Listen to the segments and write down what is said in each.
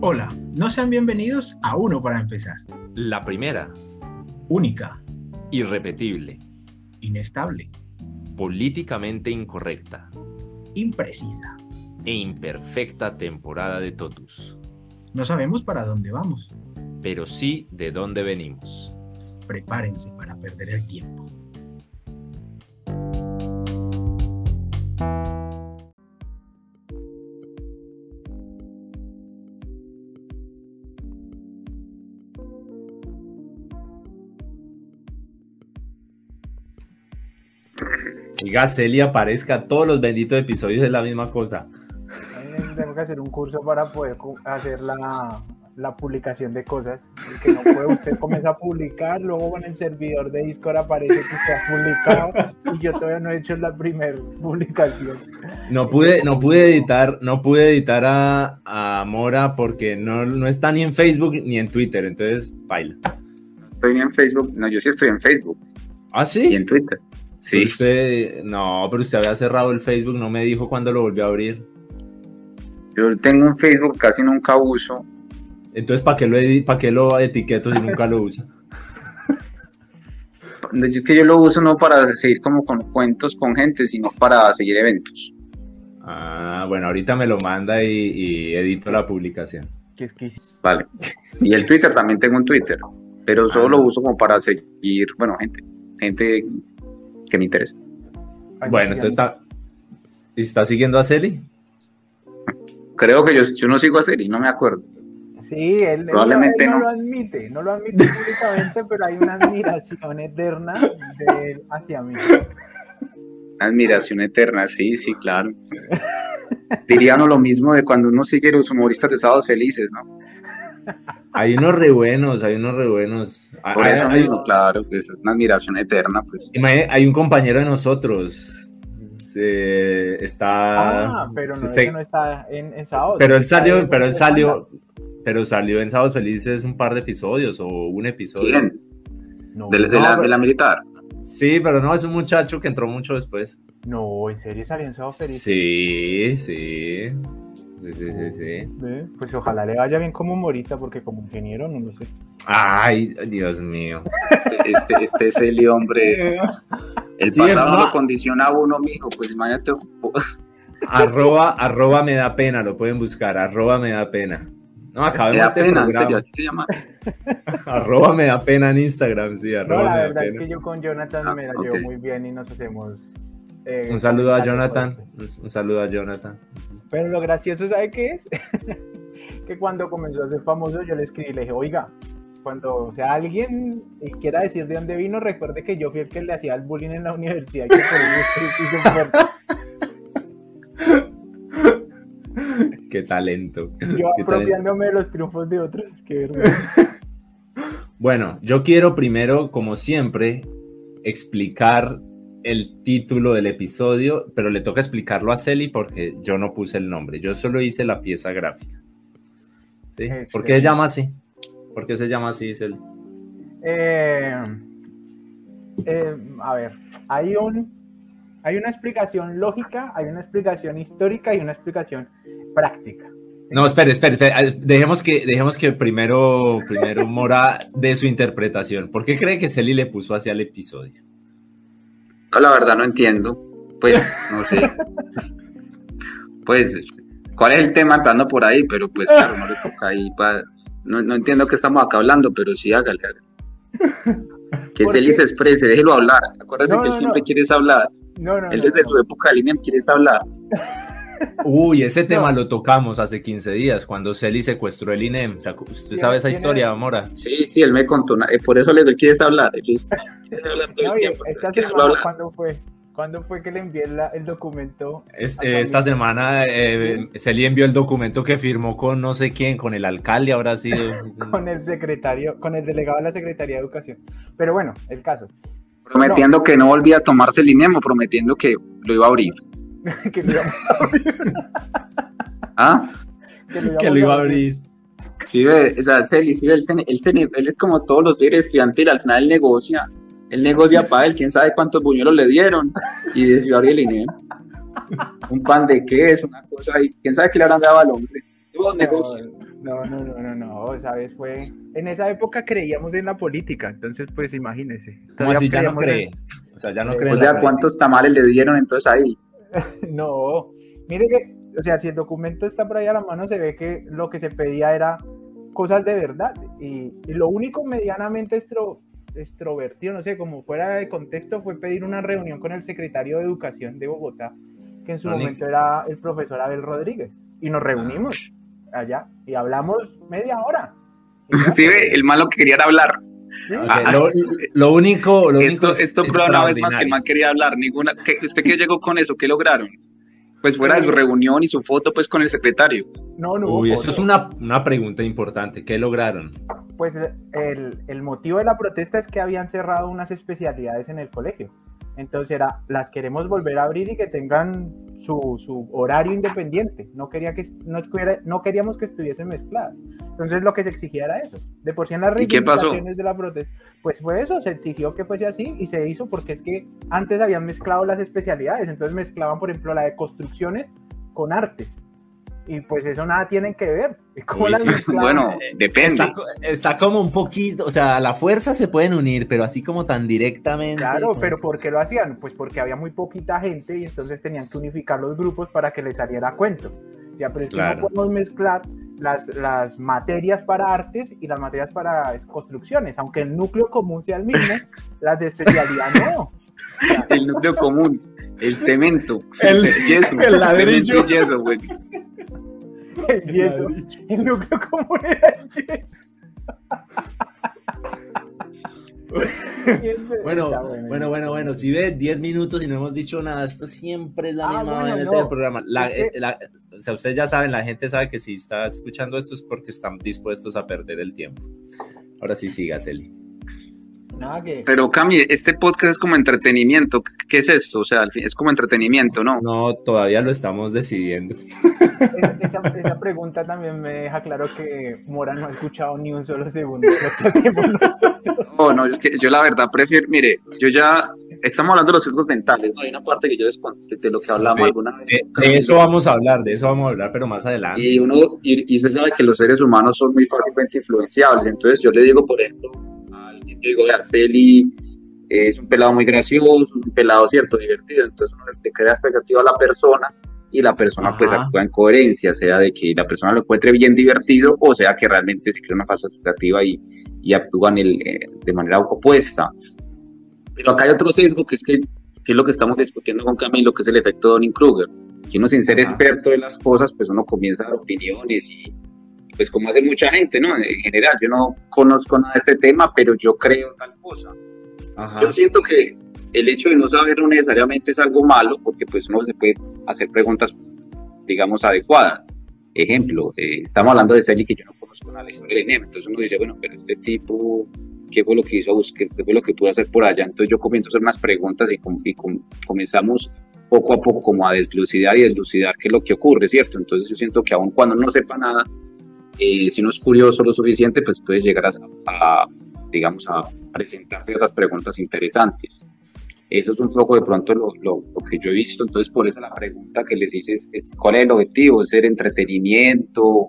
Hola, no sean bienvenidos a Uno para empezar. La primera, Única, irrepetible, inestable, políticamente incorrecta imprecisa. e imperfecta temporada de Totus, No sabemos para dónde vamos. pero sí de dónde venimos. Prepárense para perder el tiempo. Y Celia aparezca todos los benditos episodios es la misma cosa. Tengo que hacer un curso para poder hacer la, la publicación de cosas. El que no puede, usted comienza a publicar, luego con el servidor de Discord aparece que usted ha publicado y yo todavía no he hecho la primera publicación. No pude, no pude editar, no pude editar a, a Mora porque no, no está ni en Facebook ni en Twitter, entonces baila. Estoy ni en Facebook. No, yo sí estoy en Facebook ¿Ah, y sí? en Twitter. Sí, Pero usted, no, pero usted había cerrado el Facebook, no me dijo cuándo lo volvió a abrir. yo tengo un Facebook casi nunca uso. Entonces, ¿para qué lo, para qué lo etiqueto si nunca lo usa? Es que yo lo uso no para seguir como con cuentos con gente, sino para seguir eventos. Ah, bueno, ahorita me lo manda y, y edito la publicación. Que es que Vale. Y el Twitter también tengo un Twitter, pero solo Ah. lo uso como para seguir, bueno, gente, gente que me interesa. Bueno, entonces está, ¿está siguiendo a Celi? Creo que yo, yo no sigo a Seri, no me acuerdo. Sí, él, él- Probablemente él no, no. lo admite, no lo admite públicamente, pero hay una admiración eterna de él hacia mí. Admiración eterna, sí, sí, claro. Dirían lo mismo de cuando uno sigue los humoristas de Sábados Felices, ¿no? Hay unos re buenos, hay unos re buenos. Ah, Por Hay, eso hay- mismo, claro, pues es una admiración eterna, pues. imagine- hay un compañero de nosotros. se- está. Ah, pero no, se- no está en, en sábado. pero él salió, en pero él salió, pero salió en Sábados Felices un par de episodios o un episodio. ¿Quién? No, De, de No, la, pero- de la militar. Sí, pero no, es un muchacho que entró mucho después. no, en serio salió en sábado feliz. Sí, sí. Sí, sí, sí, Pues ojalá le vaya bien como humorista, porque como ingeniero no lo sé. Ay, Dios mío. Este, este, este es el hombre. El Sí, pasado no. lo condiciona a uno, mijo. Pues imagínate. Arroba, arroba me da pena, lo pueden buscar, arroba me da pena. No, Me acabemos da este pena, en programa. serio, así se llama. Arroba me da pena en Instagram, sí, No, arroba la me da verdad es pena. que yo con Jonathan Ah, me la llevo muy bien y nos hacemos. Eh, Un saludo a Jonathan, un saludo a Jonathan. Pero lo gracioso, ¿sabe qué es? que cuando comenzó a ser famoso, yo le escribí y le dije, oiga, cuando sea alguien y quiera decir de dónde vino, recuerde que yo fui el que le hacía el bullying en la universidad. que por eso hizo fuerte". Qué talento. Yo qué talento. apropiándome de los triunfos de otros. Qué vergüenza. Bueno, yo quiero primero, como siempre, explicar el título del episodio, pero le toca explicarlo a Celi porque yo no puse el nombre, yo solo hice la pieza gráfica. ¿Sí? ¿Por qué se llama así? ¿Por qué se llama así, Celi? Eh, eh, a ver, hay un hay una explicación lógica, hay una explicación histórica y una explicación práctica. No, espere, espere, espere, dejemos que, dejemos que primero, primero Mora de su interpretación. ¿Por qué cree que Celi le puso hacia el episodio? No, la verdad no entiendo. Pues, no sé. Pues, ¿cuál es el tema andando por ahí? Pero pues, claro, no le toca ahí. pa- No, no entiendo qué estamos acá hablando, pero sí, hágale. hágale. Que ¿Por Celi qué? se exprese, déjelo hablar. Acuérdese No, que él siempre no. quiere hablar. No, no, Él desde su época de línea quiere hablar. Uy, ese tema No. lo tocamos hace 15 días, cuando Celi secuestró el INEM. ¿Se acu- ¿Usted sabe esa Tiene- historia, Mora? Sí, sí, él me contó. una- eh, por eso le digo, él quiere hablar. Quiere hablar todo No, el y tiempo. esta semana, hablar. ¿cuándo fue? ¿Cuándo fue que le envié la- el documento? Eh, esta semana eh, Celi envió el documento que firmó con no sé quién, con el alcalde, habrá sido. Con el secretario, con el delegado de la Secretaría de Educación. Pero bueno, el caso. Prometiendo que no volvía a tomarse el INEM o prometiendo que lo iba a abrir. que lo íbamos a abrir. ¿Ah? Que lo que íbamos lo iba a abrir. Sí, ve, o sea, Celi, sí, ve, el el él es como todos los líderes estudiantiles, al final él negocia, él negocia para él, quién sabe cuántos buñuelos le dieron, y decidió abrir el INEM. Un pan de queso, una cosa ahí, quién sabe qué le habrán dado al hombre. Todos negocian. No, no, no, no, no, esa vez fue... En esa época creíamos en la política, entonces pues imagínese. ¿Cómo Todavía así ya no cree? O sea, ya no Eh, cree. O sea, ¿cuántos tamales le dieron entonces ahí? No, mire que, o sea, si el documento está por ahí a la mano, se ve que lo que se pedía era cosas de verdad. Y, y lo único medianamente extro, extrovertido, no sé, como fuera de contexto, fue pedir una reunión con el secretario de Educación de Bogotá, que en su momento era el profesor Abel Rodríguez. Y nos reunimos allá y hablamos media hora. Sí, el malo que quería era hablar. Ok, Ah, lo, lo único, lo Esto, único esto prueba una vez más que man quería hablar. Ninguna, ¿qué- ¿Usted qué llegó con eso? ¿Qué lograron? Pues fuera de su reunión y su foto pues con el secretario. No, no Uy, eso es una, una pregunta importante. ¿Qué lograron? Pues el, el motivo de la protesta es que habían cerrado unas especialidades en el colegio. Entonces era, las queremos volver a abrir y que tengan su, su horario independiente. No, quería que, no, queríamos que estuviesen mezcladas. Entonces lo que se exigía era eso. De por sí en las ¿Y qué pasó? reivindicaciones de la protesta, pues fue eso, se exigió que fuese así y se hizo porque es que antes habían mezclado las especialidades. Entonces mezclaban, por ejemplo, la de construcciones con artes. Y pues eso nada tienen que ver. ¿Cómo sí. mezclaban? Bueno, depende. Está, está como un poquito, o sea, a la fuerza se pueden unir, pero así como tan directamente. Claro, pero ¿por qué lo hacían? Pues porque había muy poquita gente y entonces tenían que unificar los grupos para que les saliera a cuento. Ya, pero es que Claro. no podemos mezclar las, las materias para artes y las materias para construcciones, aunque el núcleo común sea el mismo, las de especialidad no. El núcleo común, el cemento, El- yeso, el ladrillo. cemento y yeso, güey. El yeso, el núcleo común era el yeso. Bueno, bueno, bueno, bueno, si ve 10 minutos y no hemos dicho nada, esto siempre es la Ah, misma bueno, en no. este programa. La- eh, la- o sea, ustedes ya saben, la gente sabe que si está escuchando esto es porque están dispuestos a perder el tiempo. Ahora sí, siga, Celi. Nada que... Pero Cami, este podcast es como entretenimiento. ¿Qué es esto? O sea, al fin- es como entretenimiento, ¿no? No, todavía lo estamos decidiendo. Esa, esa pregunta también me deja claro que Mora no ha escuchado ni un solo segundo. No, no, es que yo la verdad prefiero, mire, yo ya, estamos hablando de los sesgos mentales, ¿no? Hay una parte que yo les conté de lo que hablamos Sí. alguna vez. De, de eso vamos a hablar, de eso vamos a hablar, pero más adelante. Y uno, y, y usted sabe que los seres humanos son muy fácilmente influenciables. Entonces yo le digo, por ejemplo, yo digo, vea, Celi es un pelado muy gracioso, es un pelado cierto, divertido. Entonces uno le crea expectativa a la persona y la persona pues Ajá. actúa en coherencia, sea de que la persona lo encuentre bien divertido o sea que realmente se crea una falsa expectativa y, y actúan el, eh, de manera opuesta. Pero acá hay otro sesgo que es que, que es lo que estamos discutiendo con Camilo, que es el efecto Donning-Kruger. Que uno sin ser Ajá. experto de las cosas, pues uno comienza a dar opiniones y pues como hace mucha gente, ¿no? En general, yo no conozco nada de este tema, pero yo creo tal cosa. Ajá. Yo siento que el hecho de no saber no necesariamente es algo malo, porque pues uno se puede hacer preguntas, digamos, adecuadas. Ejemplo, eh, estamos hablando de Celi que yo no conozco nada de la historia del INEM, entonces uno dice, bueno, pero este tipo, ¿qué fue lo que hizo? ¿Qué fue lo que pudo hacer por allá? Entonces yo comienzo a hacer unas preguntas y, com- y com- comenzamos poco a poco como a deslucidar y deslucidar qué es lo que ocurre, ¿cierto? Entonces yo siento que aun cuando no sepa nada, eh, si uno es curioso lo suficiente, pues puede llegar a, a, digamos, a presentar ciertas preguntas interesantes. Eso es un poco de pronto lo, lo, lo que yo he visto, entonces por eso la pregunta que les hice es, es, ¿cuál es el objetivo? ¿Es ser entretenimiento?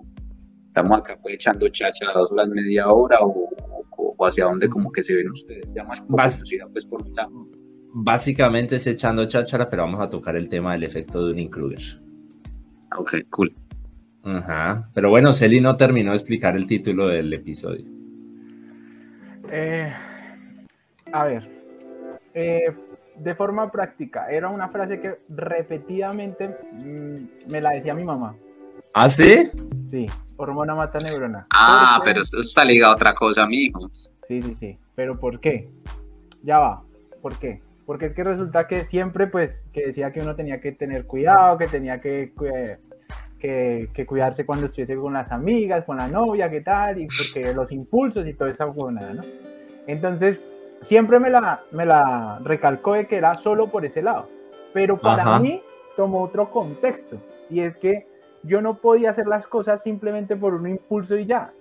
¿Estamos acá pues, echando chacha a dos horas, media hora? ¿O, o, o hacia dónde como que se ven ustedes? Ya más curiosidad, pues por mi lado. Básicamente es echando cháchara, pero vamos a tocar el tema del efecto Dunning-Kruger. Ok, cool. Ajá. Pero bueno, Celi no terminó de explicar el título del episodio. Eh, a ver, eh, de forma práctica, era una frase que repetidamente mm, me la decía mi mamá. ¿Ah, sí? Sí, hormona mata neurona. Ah, pero esto está ligado a otra cosa, mijo. Sí, sí, sí. Pero ¿por qué? Ya va. ¿Por qué? Porque es que resulta que siempre, pues, que decía que uno tenía que tener cuidado, que tenía que, cu- que, que cuidarse cuando estuviese con las amigas, con la novia, qué tal, y porque los impulsos y toda esa huevonada, ¿no? Entonces, siempre me la, me la recalcó de que era solo por ese lado. Pero para Ajá. mí tomó otro contexto, y es que yo no podía hacer las cosas simplemente por un impulso y ya.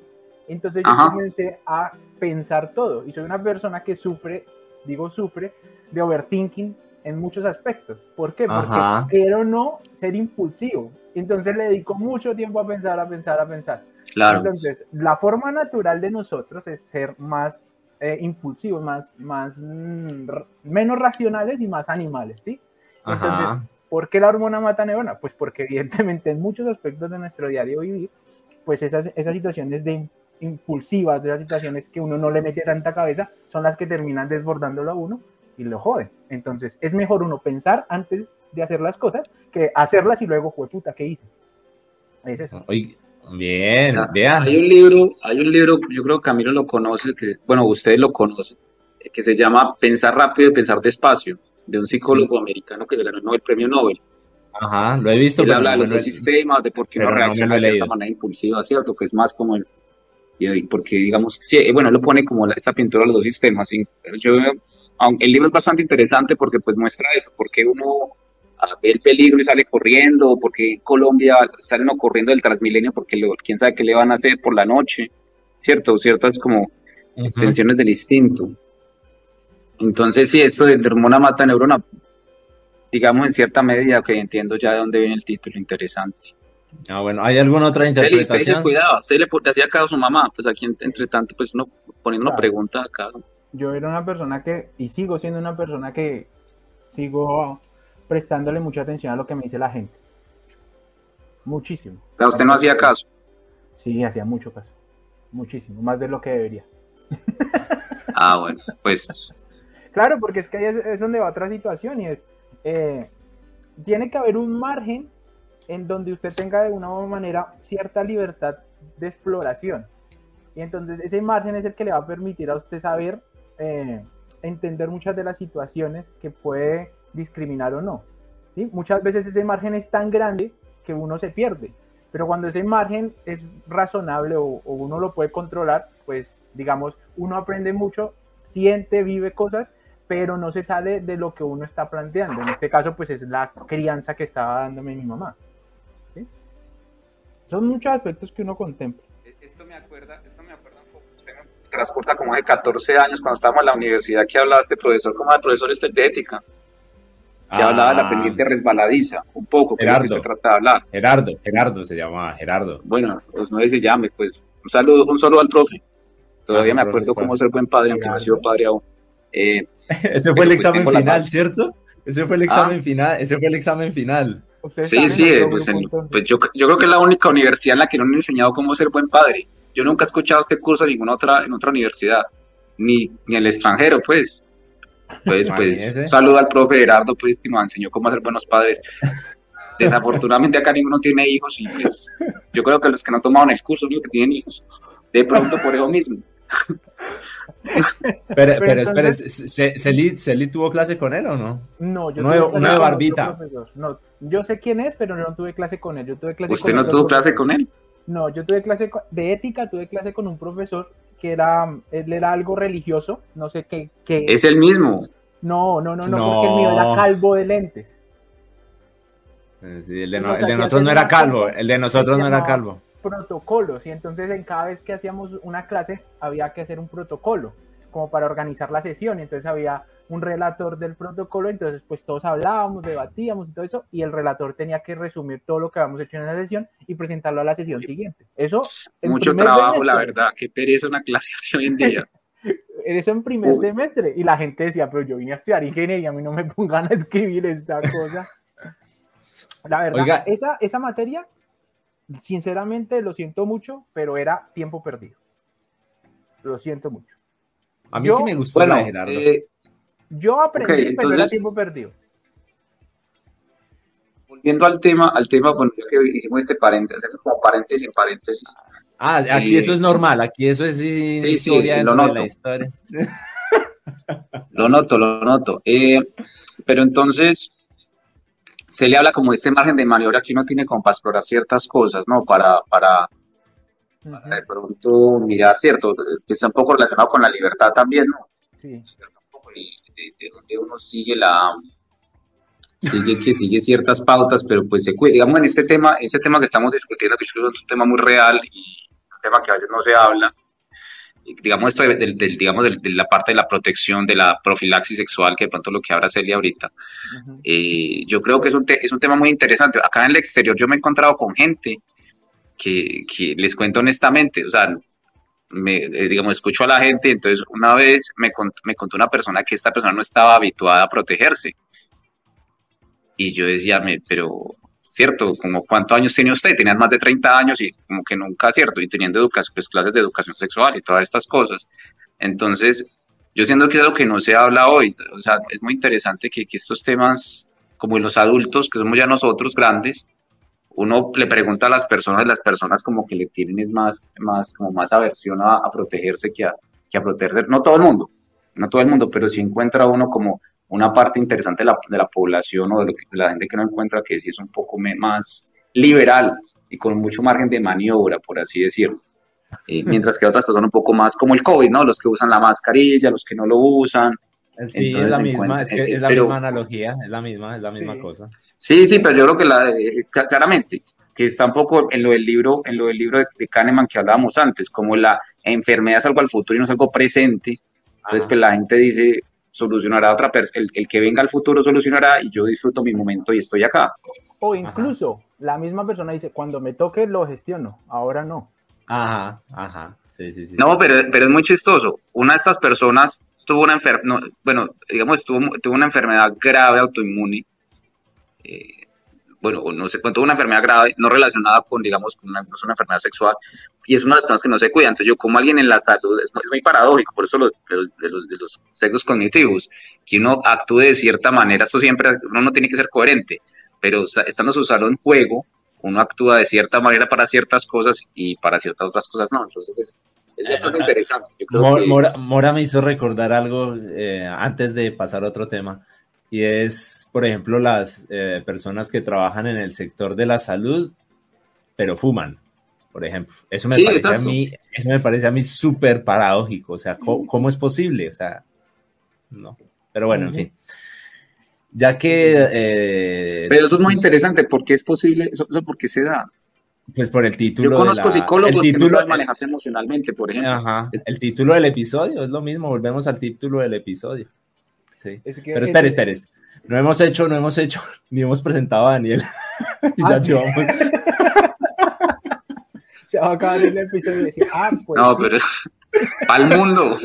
Entonces yo Ajá. comencé a pensar todo, y soy una persona que sufre, digo sufre, de overthinking en muchos aspectos. ¿Por qué? Porque Ajá. quiero no ser impulsivo. Entonces le dedico mucho tiempo a pensar, a pensar, a pensar. Claro. Entonces, la forma natural de nosotros es ser más eh, impulsivos, más, más, mm, menos racionales y más animales, ¿sí? Ajá. ¿Por qué la hormona mata neurona? Pues porque evidentemente en muchos aspectos de nuestro diario vivir, pues esas, esas situaciones de impulsivas, de esas situaciones que uno no le mete tanta cabeza, son las que terminan desbordándolo a uno y lo joden. Entonces, es mejor uno pensar antes de hacer las cosas que hacerlas y luego, fue puta, ¿qué hice? Es eso. Oye, bien, Ah, vean. Hay un libro, hay un libro, yo creo que Camilo lo conoce, que, bueno, ustedes lo conocen, que se llama Pensar rápido y pensar despacio, de un psicólogo americano que le ganó el Premio Nobel. Ajá, lo he visto. Él habla de no los dos sistemas, de por qué uno no reacciona he de cierta manera impulsiva, ¿cierto? Que es más como el... y- Porque, digamos, sí, eh, bueno, él lo pone como la- esta pintura de los dos sistemas. y yo, aunque el libro es bastante interesante porque pues muestra eso, porque uno ah, ve el peligro y sale corriendo, porque en Colombia sale uno corriendo del Transmilenio porque lo- quién sabe qué le van a hacer por la noche, ¿cierto? Ciertas como Ujú. extensiones del instinto. Entonces, sí, eso de de hormona mata neurona, digamos en cierta medida, que entiendo ya de dónde viene el título, interesante. Ah, bueno, ¿hay alguna otra Celi, usted se interpretación? cuidaba, usted le, hacía caso a su mamá, pues aquí en- entre tanto, pues uno poniendo una Claro. pregunta acá. Yo era una persona que, y sigo siendo una persona que sigo prestándole mucha atención a lo que me dice la gente. Muchísimo. O sea, usted no hacía caso. Sí, hacía mucho caso. Muchísimo, más de lo que debería. Ah, bueno, pues Claro, porque es que ahí es, es donde va otra situación y es, eh, tiene que haber un margen en donde usted tenga de una u otra manera cierta libertad de exploración. Y entonces ese margen es el que le va a permitir a usted saber eh, entender muchas de las situaciones que puede discriminar o no. ¿sí? Muchas veces ese margen es tan grande que uno se pierde. Pero cuando ese margen es razonable o, o uno lo puede controlar, pues digamos, uno aprende mucho, siente, vive cosas, pero no se sale de lo que uno está planteando. En este caso, pues es la crianza que estaba dándome mi mamá. ¿sí? Son muchos aspectos que uno contempla. Esto me acuerda, esto me acuerda un poco, usted me transporta como de 14 años cuando estábamos en la universidad que hablaba este profesor como el profesor este de ética, que hablaba de la Ah, pendiente resbaladiza, un poco, lo que Gerardo. se trata de hablar. Gerardo, Gerardo se llamaba, Gerardo. Bueno, pues no se llame, pues un saludo, un saludo al profe. Todavía Ah, me acuerdo cómo ser buen padre, aunque no he sido padre aún. Eh, Ese fue el pues, examen final. ¿cierto? Ese fue el examen final, ese fue el examen final. Sí, sí, eh, pues, en- pues yo, yo creo que es la única universidad en la que no han enseñado cómo ser buen padre. Yo nunca he escuchado este curso en ninguna otra, en otra universidad, ni, ni en el extranjero, pues. Pues, pues, un saludo al profe Gerardo, pues, que nos enseñó cómo ser buenos padres. Desafortunadamente acá ninguno tiene hijos y pues yo creo que los que no tomaron el curso son los que tienen hijos. De pronto por eso mismo. Pero, pero, espere, entonces- ¿Ce- Ce- ¿Celi, Celi tuvo clase con él o no? No, yo de- tuve con barbita. No, yo sé quién es, pero no tuve clase con él. Yo tuve clase ¿Usted con no tuvo clase con él? No, yo tuve clase de ética, tuve clase con un profesor que era, él era algo religioso, no sé qué, qué. Es el mismo. No, no, no, no, No. porque el mío era calvo de lentes. Eh, sí, el de, Nos no- el de hacía nosotros no era calvo, el de nosotros no era calvo. protocolos y entonces en cada vez que hacíamos una clase había que hacer un protocolo como para organizar la sesión y entonces había un relator del protocolo entonces pues todos hablábamos debatíamos y todo eso y el relator tenía que resumir todo lo que habíamos hecho en esa sesión y presentarlo a la sesión siguiente eso Mucho trabajo, la verdad. Qué pereza una clase así hoy en día. eso en primer Uy. semestre y la gente decía pero yo vine a estudiar ingeniería a mí no me pongan a escribir esta cosa la verdad Oiga. esa, esa materia sinceramente lo siento mucho pero era tiempo perdido lo siento mucho A mí Yo- sí me gustó Bueno, la de Gerardo. eh, Yo aprendí, Ok, pero era entonces- tiempo perdido. volviendo al tema, al tema, bueno, es que hicimos este paréntesis, hacemos como paréntesis en paréntesis. ah, aquí eh, eso es normal, aquí eso es sí, sí, lo noto. Lo noto, lo noto. Eh, pero entonces, se le habla como de este margen de maniobra que uno tiene como para explorar ciertas cosas, ¿no? Para, para, para de pronto mirar, ¿cierto? Que está un poco relacionado con la libertad también, ¿no? Sí. De, de- de donde uno sigue la sigue que sigue ciertas pautas pero pues se cuida digamos en este tema este tema que estamos discutiendo que es un tema muy real y un tema que a veces no se habla digamos esto del, del- digamos del- de la parte de la protección, de la profilaxis sexual, que de pronto lo que habla Celia ahorita, Ujú. eh, yo creo que es un, te- es un tema muy interesante. Acá en el exterior yo me he encontrado con gente que, que les cuento honestamente, o sea, me, eh, digamos, escucho a la gente, entonces una vez me, cont- me contó una persona que esta persona no estaba habituada a protegerse. Y yo decía, me, pero, cierto, como cuántos años tiene usted, tenían más de 30 años y como que nunca, cierto, y teniendo educación, pues, clases de educación sexual y todas estas cosas. Entonces, yo siento que es algo que no se habla hoy, o sea, es muy interesante que, que estos temas, como en los adultos, que somos ya nosotros grandes, uno le pregunta a las personas, las personas como que le tienen es más, más, como más aversión a, a protegerse que a, que a protegerse. No todo el mundo, no todo el mundo, pero sí encuentra uno como una parte interesante de la, de la población o de, lo que, de la gente que no encuentra que sí es un poco más liberal y con mucho margen de maniobra, por así decirlo. Eh, mientras que otras personas un poco más como el COVID, ¿no? Los que usan la mascarilla, los que no lo usan. Sí, Entonces es la misma, es, que eh, es la pero- misma analogía, es la misma, es la misma Sí. cosa. Sí, sí, pero yo creo que la, eh, cla- claramente, que está un poco en lo del libro, en lo del libro de, de Kahneman que hablábamos antes, como la enfermedad es algo al futuro y no es algo presente. Entonces, Ajá. pues la gente dice, solucionará otra persona, el, el que venga al futuro solucionará y yo disfruto mi momento y estoy acá. O incluso la misma persona dice, cuando me toque lo gestiono, ahora no. Ajá, ajá, sí, sí, sí. No, pero, pero es muy chistoso. Una de estas personas tuvo una enfermedad, bueno, digamos, tuvo, tuvo una enfermedad grave autoinmune. eh, bueno, no sé, tuvo una enfermedad grave, no relacionada con, digamos, con una, una enfermedad sexual, y es una de las personas que no se cuida. Entonces, yo, como alguien en la salud, es, es muy paradójico, por eso lo- de, los, de, los, de los sexos cognitivos, que uno actúe de cierta manera, esto siempre, uno no tiene que ser coherente, pero estando su salud en juego, uno actúa de cierta manera para ciertas cosas y para ciertas otras cosas no. Entonces, es, es bastante Ah, interesante. Yo creo Mor- que- Mora, Mora me hizo recordar algo eh, antes de pasar a otro tema, y es, por ejemplo, las eh, personas que trabajan en el sector de la salud, pero fuman, por ejemplo. Eso me Sí, parece a mí, eso me parece a mí súper paradójico. O sea, ¿cómo, cómo es posible? O sea, no. Pero bueno, en fin. Ya que, eh, Pero eso es muy interesante, porque es posible, eso, eso porque se da. Pues por el título. Yo de conozco la- psicólogos el que no título- saben manejarse emocionalmente, por ejemplo. Ajá, el título del episodio es lo mismo, volvemos al título del episodio. Sí. Es que Pero es- espere, espere. No hemos hecho, no hemos hecho, ni hemos presentado a Daniel. Y Ah, ya sí. llevamos. Se va a acabar el episodio y decir, ah, pues No, pero es para el mundo,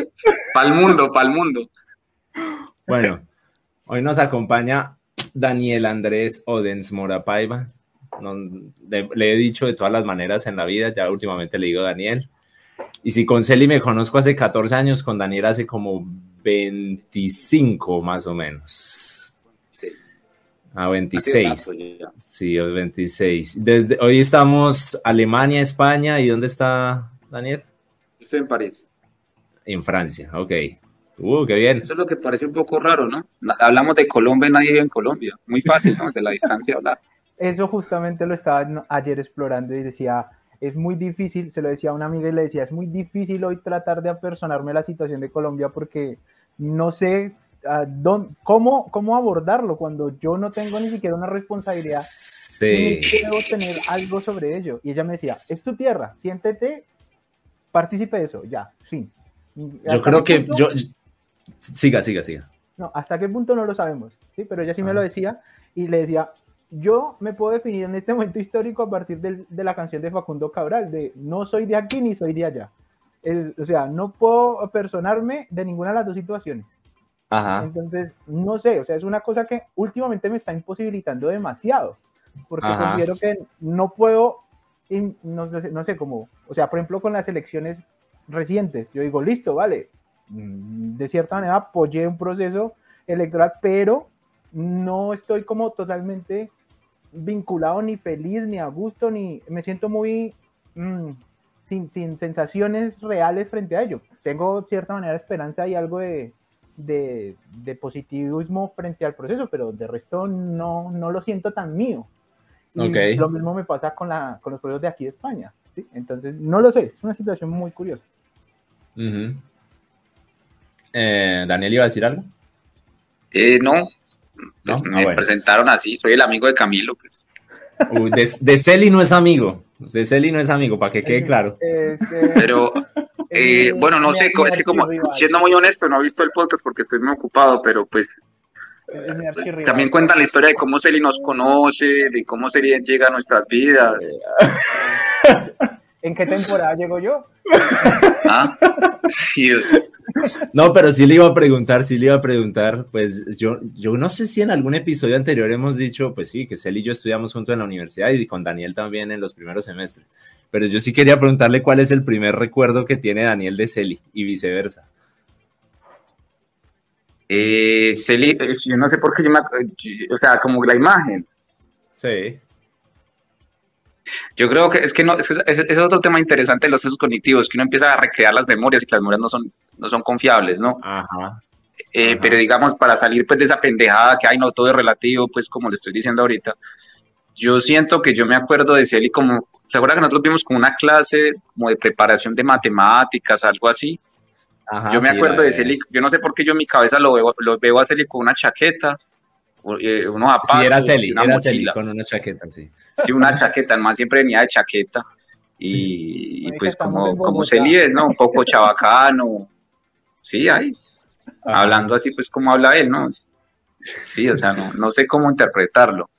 para el mundo, para el mundo. Bueno, hoy nos acompaña Daniel Andrés Odens Morapaiva. No, le he dicho de todas las maneras en la vida, ya últimamente le digo Daniel. Y si con Celi me conozco hace 14 años, con Daniel hace como 25 más o menos. Sí, A ha sido 26. rato ya. Sí, hoy 26. Desde, hoy estamos Alemania, España. ¿Y dónde está Daniel? Estoy en París. En Francia, ok. Uh, qué bien. Eso es lo que parece un poco raro, ¿no? Hablamos de Colombia, nadie vive en Colombia. Muy fácil, ¿no? Desde la distancia hablar. Eso justamente lo estaba ayer explorando y decía, es muy difícil, se lo decía a una amiga y le decía, es muy difícil hoy tratar de apersonarme a la situación de Colombia porque no sé dón- cómo, cómo abordarlo cuando yo no tengo ni siquiera una responsabilidad Sí. ni debo tener algo sobre ello. Y ella me decía, es tu tierra, siéntete, participe de eso, ya, fin. Yo ¿Hasta creo que punto? yo. Siga, siga, siga. No, hasta qué punto no lo sabemos, ¿sí? Pero ella sí me lo decía y le decía, yo me puedo definir en este momento histórico a partir del- de la canción de Facundo Cabral, de no soy de aquí ni soy de allá. O sea, no puedo personarme de ninguna de las dos situaciones. Ajá. Entonces, no sé, o sea, es una cosa que últimamente me está imposibilitando demasiado, porque Ajá. considero que no puedo, no, sé, no sé cómo, o sea, por ejemplo, con las elecciones recientes, yo digo, listo, vale, mm, de cierta manera apoyé un proceso electoral, pero no estoy como totalmente vinculado ni feliz, ni a gusto, ni me siento muy mm, sin, sin sensaciones reales frente a ello. Tengo cierta manera de esperanza y algo de, de, de positivismo frente al proceso, pero de resto no, no lo siento tan mío. Y lo mismo me pasa con, la, con los procesos de aquí de España. ¿sí? Entonces, no lo sé, es una situación muy curiosa. Eh, Daniel iba a decir algo. Eh, no, pues ¿No? me Ah, bueno. presentaron así, soy el amigo de Camilo. Pues. Uy, de, de Celi no es amigo. De Celi no es amigo, para que quede claro. Este, Pero, Eh, mi- bueno, no sé, es que como, siendo muy honesto, no he visto el podcast porque estoy muy ocupado, pero pues también cuentan la historia de cómo Celi nos conoce, de cómo Celi llega a nuestras vidas. ¿En qué temporada llego yo? ¿Ah? Sí, No, pero sí le iba a preguntar, sí le iba a preguntar, pues yo, yo no sé si en algún episodio anterior hemos dicho, pues sí, que Cel y yo estudiamos juntos en la universidad y con Daniel también en los primeros semestres, pero yo sí quería preguntarle cuál es el primer recuerdo que tiene Daniel de Celi y viceversa. eh, Celi, eh, yo no sé por qué yo me, ac- o sea, como la imagen. Sí. Yo creo que es que no, es, es- es otro tema interesante de los sesos cognitivos, que uno empieza a recrear las memorias y que las memorias no son, no son confiables, ¿no? Ajá. Eh, Ajá. pero digamos, para salir pues de esa pendejada que hay, no todo es relativo, pues como le estoy diciendo ahorita, yo siento que yo me acuerdo de Celi como, ¿se acuerda que nosotros vimos como una clase como de preparación de matemáticas, algo así? Ajá, yo me sí, acuerdo de Celi, yo no sé por qué yo en mi cabeza lo veo, lo veo a Celi con una chaqueta, unos zapatos, Sí, era Celi, una era mochila. Celi, con una chaqueta, sí. Sí, una chaqueta, man siempre venía de chaqueta. Y, pues como, como. Celi es, ¿no? Un poco chabacano. Sí, ahí, Ajá. hablando así pues como habla él, ¿no? Sí, o sea, no, no sé cómo interpretarlo.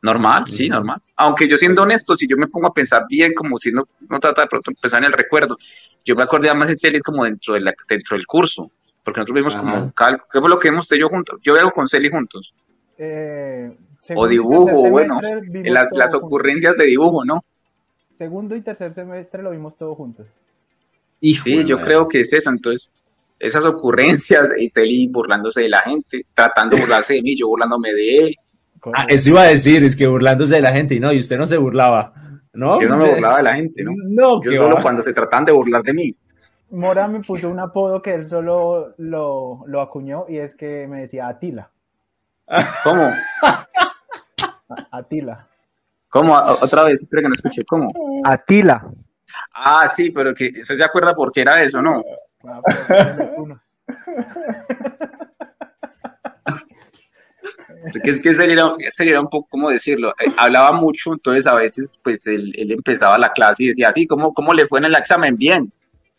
Normal, sí, normal. Aunque yo siendo honesto, si yo me pongo a pensar bien, como si no, no trata de pronto pensar en el recuerdo, yo me acordé más en Celi como dentro, de la, dentro del curso, porque nosotros vimos Ajá. como cálculo, ¿qué fue lo que vimos usted y yo juntos? Yo veo con Celi juntos, Eh, o y dibujo, bueno, las, las juntos. ocurrencias de dibujo, ¿no? Segundo y tercer semestre lo vimos todos juntos. Hijo Sí, yo madre. creo que es eso. Entonces, esas ocurrencias, y Celi burlándose de la gente, tratando de burlarse de mí, yo burlándome de él. Ah, eso iba a decir, es que burlándose de la gente y no, y usted no se burlaba, ¿no? Yo no me burlaba de la gente, ¿no? No, Yo solo va. cuando se tratan de burlar de mí. Mora me puso un apodo que él solo lo, lo acuñó y es que me decía Atila. ¿Cómo? Atila. ¿Cómo? Otra vez, espero que no escuché. ¿Cómo? Atila. Ah, sí, pero que eso se acuerda porque era eso, ¿no? Porque es que Celi era, Celi era un poco, ¿cómo decirlo? Eh, hablaba mucho, entonces a veces, pues él, él empezaba la clase y decía, así, ¿cómo, ¿cómo le fue en el examen? Bien.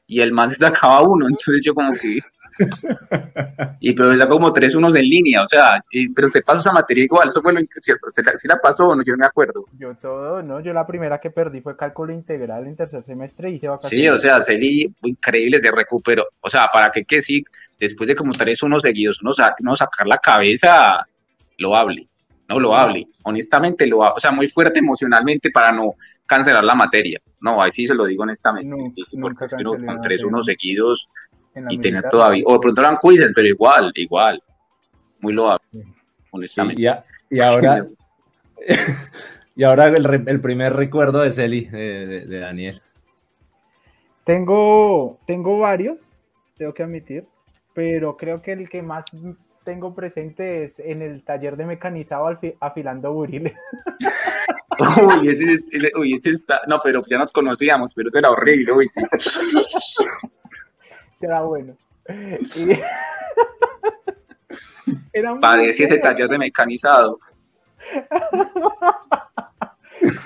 Y el man se sacaba uno, entonces yo como que... Y pero sacó como tres unos en línea, o sea, y- pero se pasó esa materia igual, eso fue lo que se, se la, se la pasó o no, yo no me acuerdo. Yo todo, ¿no? Yo la primera que perdí fue cálculo integral en tercer semestre y hice vacaciones. Sí, o sea, Celi, increíble, se recuperó. O sea, para que, que sí, después de como tres unos seguidos, uno, sa- uno sacar la cabeza, lo hable, no lo hable. Honestamente, lo o sea, muy fuerte emocionalmente para no cancelar la materia. No, ahí sí se lo digo honestamente. Sí, sí, porque es que uno cancelé con tres unos seguidos y tener todavía, o de pronto eran quizzes, pero igual, igual, muy loable, Sí. Sí, honestamente. y, a- y ahora, y ahora el, re- el primer recuerdo de Celi, de, de- de Daniel. Tengo, tengo varios, tengo que admitir, pero creo que el que más tengo presente es en el taller de mecanizado afilando buriles. Uy, ese, es- ese- uy, ese está, no, pero ya nos conocíamos, pero eso era horrible, uy, sí. Será bueno. Y- Era muy Padece ese bueno. taller de mecanizado.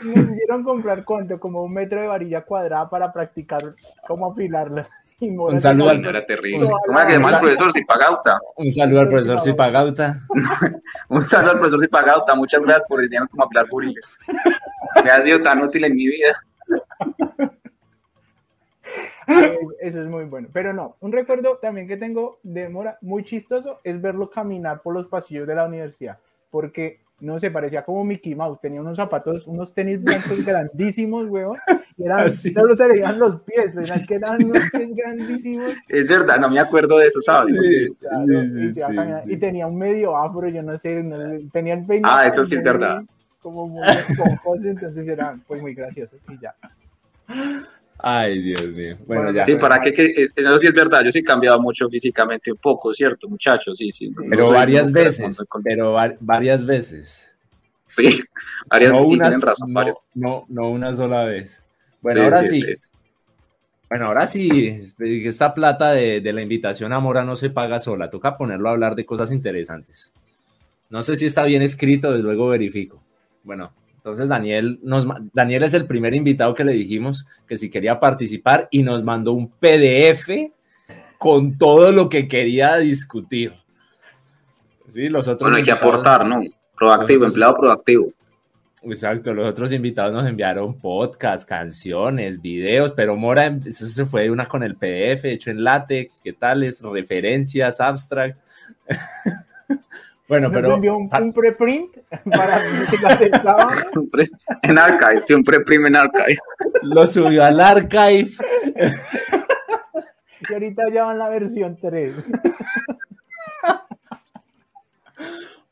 Nos hicieron comprar cuánto, como un metro de varilla cuadrada para practicar cómo afilarlas. Y Un saludo al- No era terrible. No, ¿Cómo era que se llama el no. profesor Zipagauta? Un saludo al profesor Zipagauta. Un saludo al profesor Zipagauta. Muchas gracias por enseñarnos cómo afilar buriles. Me ha sido tan útil en mi vida. Eh, Eso es muy bueno. Pero no, un recuerdo también que tengo de Mora muy chistoso es verlo caminar por los pasillos de la universidad. Porque, no sé, parecía como Mickey Mouse. Tenía unos zapatos, unos tenis blancos grandísimos, weón. Y eran, Así. solo se le veían los pies, pero eran que eran unos pies grandísimos. Es verdad, no me acuerdo de eso, ¿sabes? claro, Sí, y, sí, se sí. Y tenía un medio afro, yo no sé, no sé, tenía el peinado. Ah, eso sí es verdad. Como muy esponjoso, entonces era pues muy gracioso. Y ya. Ay, Dios mío. Bueno, Bueno, ya. Sí, para qué, que, es- eso sí es verdad. Yo sí he cambiado mucho físicamente un poco, ¿cierto, muchachos? Sí, sí. Pero varias veces, pero va- varias veces. Sí, varias no, veces tienen razón, no, varias. no, no una sola vez. Bueno, ahora sí. es- Bueno, ahora sí, esta plata de, de la invitación a Mora no se paga sola, toca ponerlo a hablar de cosas interesantes. No sé si está bien escrito, desde luego verifico. Bueno, Entonces Daniel, nos, Daniel es el primer invitado que le dijimos que si quería participar y nos mandó un PDF con todo lo que quería discutir. Sí, los otros bueno, hay que aportar, ¿no? Proactivo, empleado proactivo. Exacto, los otros invitados nos enviaron podcast, canciones, videos, pero Mora, eso se fue una con el PDF hecho en látex, ¿qué tales? Referencias, abstract. bueno, pero... envió un, un, preprint para En Archive, sí, un preprint en Archive. Lo subió al Archive. y ahorita ya van la versión 3.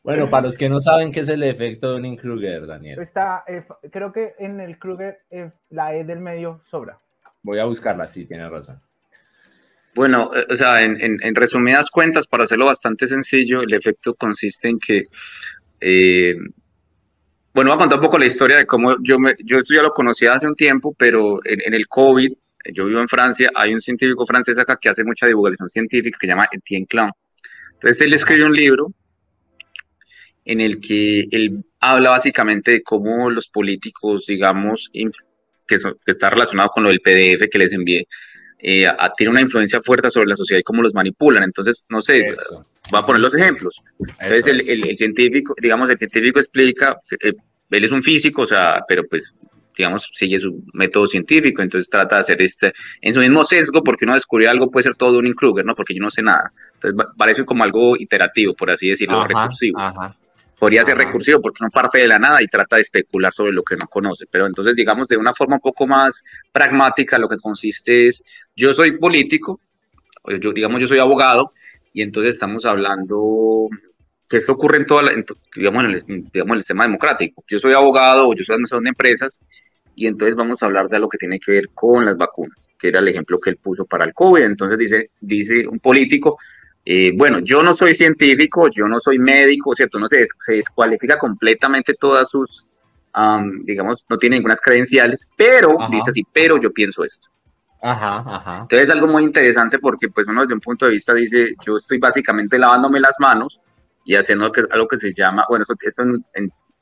Bueno, para los que no saben qué es el efecto de un Kruger, Daniel. Está, eh, creo que en el Kruger eh, la E del medio sobra. Voy a buscarla, sí, tiene razón. Bueno, eh, o sea, en, resumidas cuentas, para hacerlo bastante sencillo, el efecto consiste en que, bueno, voy a contar un poco la historia de cómo yo, me, yo esto ya lo conocía hace un tiempo, pero en, el COVID, yo vivo en Francia, hay un científico francés acá que hace mucha divulgación científica que se llama Etienne Klein. Entonces él escribió un libro en el que él habla básicamente de cómo los políticos, digamos, que, está relacionado con lo del PDF que les envié, eh, tiene una influencia fuerte sobre la sociedad y cómo los manipulan. Entonces, no sé, va a poner los ejemplos. Entonces, el, científico, digamos, el científico explica, eh, él es un físico, o sea, pero pues digamos, sigue su método científico, entonces trata de hacer este, en su mismo sesgo, porque uno descubrió algo puede ser todo un Kruger, ¿no? Porque yo no sé nada. Entonces parece como algo iterativo, por así decirlo, recursivo. Ajá podría ser recursivo porque no parte de la nada y trata de especular sobre lo que no conoce. Pero entonces, digamos, de una forma un poco más pragmática, lo que consiste es, yo soy político, yo, digamos, yo soy abogado, y entonces estamos hablando, ¿qué es lo que ocurre en toda digamos, en el, digamos, el sistema democrático? Yo soy abogado o yo soy administrador de empresas, y entonces vamos a hablar de lo que tiene que ver con las vacunas, que era el ejemplo que él puso para el COVID. Entonces dice, dice un político, eh, bueno, yo no soy científico, yo no soy médico, ¿cierto? No se, se descualifica completamente todas sus, digamos, no tiene ninguna credenciales, pero, dice así, pero yo pienso esto. Ajá, ajá. Entonces es algo muy interesante porque pues uno desde un punto de vista dice, yo estoy básicamente lavándome las manos y haciendo que, algo que se llama, bueno, esto,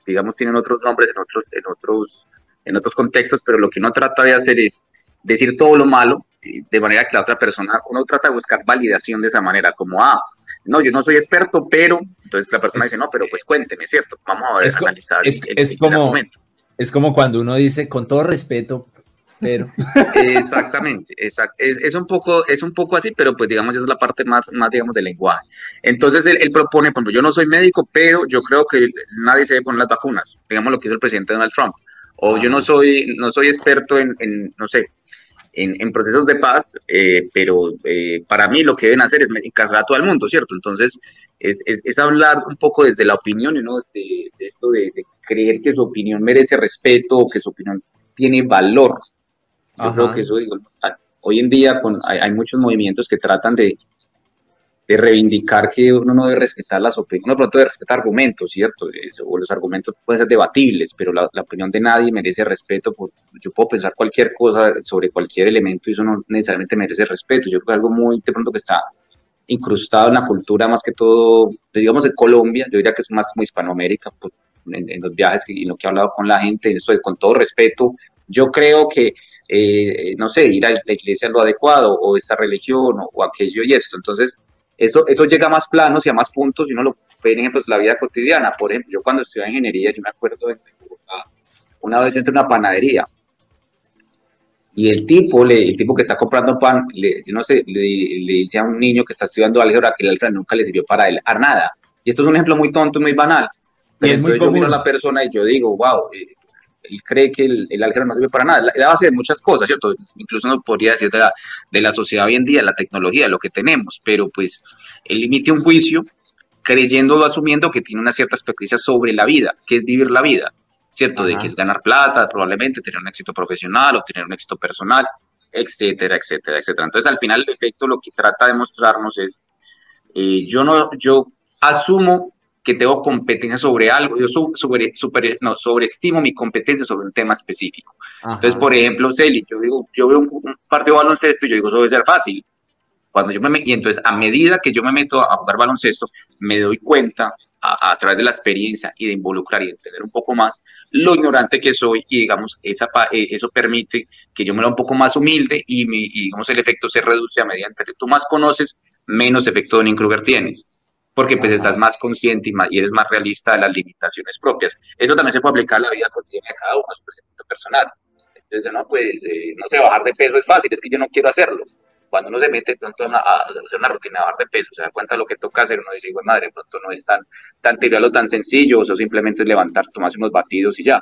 digamos tienen otros nombres en otros, en otros, en otros contextos, pero lo que uno trata de hacer es decir todo lo malo de manera que la otra persona, uno trata de buscar validación de esa manera, como, ah, no, yo no soy experto, pero, entonces la persona dice, no, pero pues cuénteme, ¿cierto? Vamos a ver, analizar es, es como, Es como cuando uno dice, con todo respeto, pero... Exactamente, exact, es, es, un poco, es un poco así, pero pues digamos, esa es la parte más, más digamos, del lenguaje. Entonces él, él propone, por ejemplo, yo no soy médico, pero yo creo que nadie se debe poner las vacunas, digamos lo que hizo el presidente Donald Trump. O yo no soy, no soy experto en, en no sé, en, procesos de paz, eh, pero eh, para mí lo que deben hacer es encargar a todo el mundo, ¿cierto? Entonces, es, es, hablar un poco desde la opinión, ¿no? De, esto de, creer que su opinión merece respeto o que su opinión tiene valor. Yo creo que eso, digo, hoy en día con, hay muchos movimientos que tratan de, de reivindicar que uno no debe respetar las opiniones, uno pronto debe respetar argumentos, ¿cierto? o los argumentos pueden ser debatibles, pero la, opinión de nadie merece respeto. yo puedo pensar cualquier cosa sobre cualquier elemento y eso no necesariamente merece respeto. Yo creo que algo muy de pronto que está incrustado en la cultura, más que todo, digamos, de Colombia, yo diría que es más como Hispanoamérica, pues, en, los viajes y lo que he hablado con la gente, esto con todo respeto, yo creo que, eh, no sé, ir a la iglesia es lo adecuado, o esta religión, o, o aquello y esto. Entonces, eso, eso llega a más planos y a más puntos y uno lo ve en ejemplos de la vida cotidiana. Por ejemplo, yo cuando estudiaba ingeniería, yo me acuerdo de una vez entré a una panadería y el tipo, le, el tipo que está comprando pan, le, yo no sé, le, le, dice a un niño que está estudiando álgebra que el álgebra nunca le sirvió para él a nada. Y esto es un ejemplo muy tonto, muy banal. Pero entonces yo miro a la persona y yo digo, wow, eh, él cree que el, el, álgebra no sirve para nada. La base de muchas cosas, ¿cierto? Incluso no podría decir de la, de la sociedad hoy en día, la tecnología, lo que tenemos, pero pues él limite un juicio creyendo o asumiendo que tiene una cierta experiencia sobre la vida, que es vivir la vida, ¿cierto? De que es ganar plata, probablemente tener un éxito profesional o tener un éxito personal, etcétera, etcétera, etcétera. Entonces, al final, el efecto lo que trata de mostrarnos es, eh, yo no, yo asumo que tengo competencia sobre algo, yo sobre, super, no, sobreestimo mi competencia sobre un tema específico. Entonces, por ejemplo, Celi, yo digo, yo veo un, partido de baloncesto y yo digo, eso debe ser fácil. Cuando yo me y entonces, a medida que yo me meto a jugar baloncesto, me doy cuenta a, través de la experiencia y de involucrar y de entender un poco más lo ignorante que soy y digamos esa, eh, eso permite que yo me lo un poco más humilde y, mi, digamos el efecto se reduce a medida que tú más conoces, menos efecto de Kruger tienes porque pues estás más consciente y, más, y, eres más realista de las limitaciones propias. Eso también se puede aplicar a la vida cotidiana de cada uno, a su crecimiento personal. Entonces, no, pues, eh, no sé, bajar de peso es fácil, es que yo no quiero hacerlo cuando uno se mete pronto a, hacer una rutina de bajar de peso, se da cuenta de lo que toca hacer, uno dice, madre, pronto no es tan, tan trivial o tan sencillo, o simplemente es levantar, tomarse unos batidos y ya.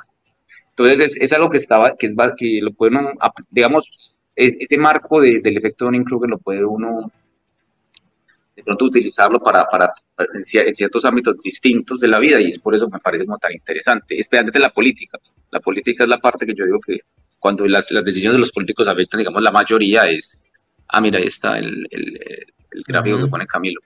Entonces, es, algo que estaba, que es que lo puede uno, digamos, ese marco del efecto de Kruger lo puede uno de pronto utilizarlo para, para en, ciertos ámbitos distintos de la vida y es por eso me parece como tan interesante. Especialmente la política. La política es la parte que yo digo que cuando las, las decisiones de los políticos afectan, digamos, la mayoría es, Ah, mira, ahí está el, el, gráfico que pone Camilo.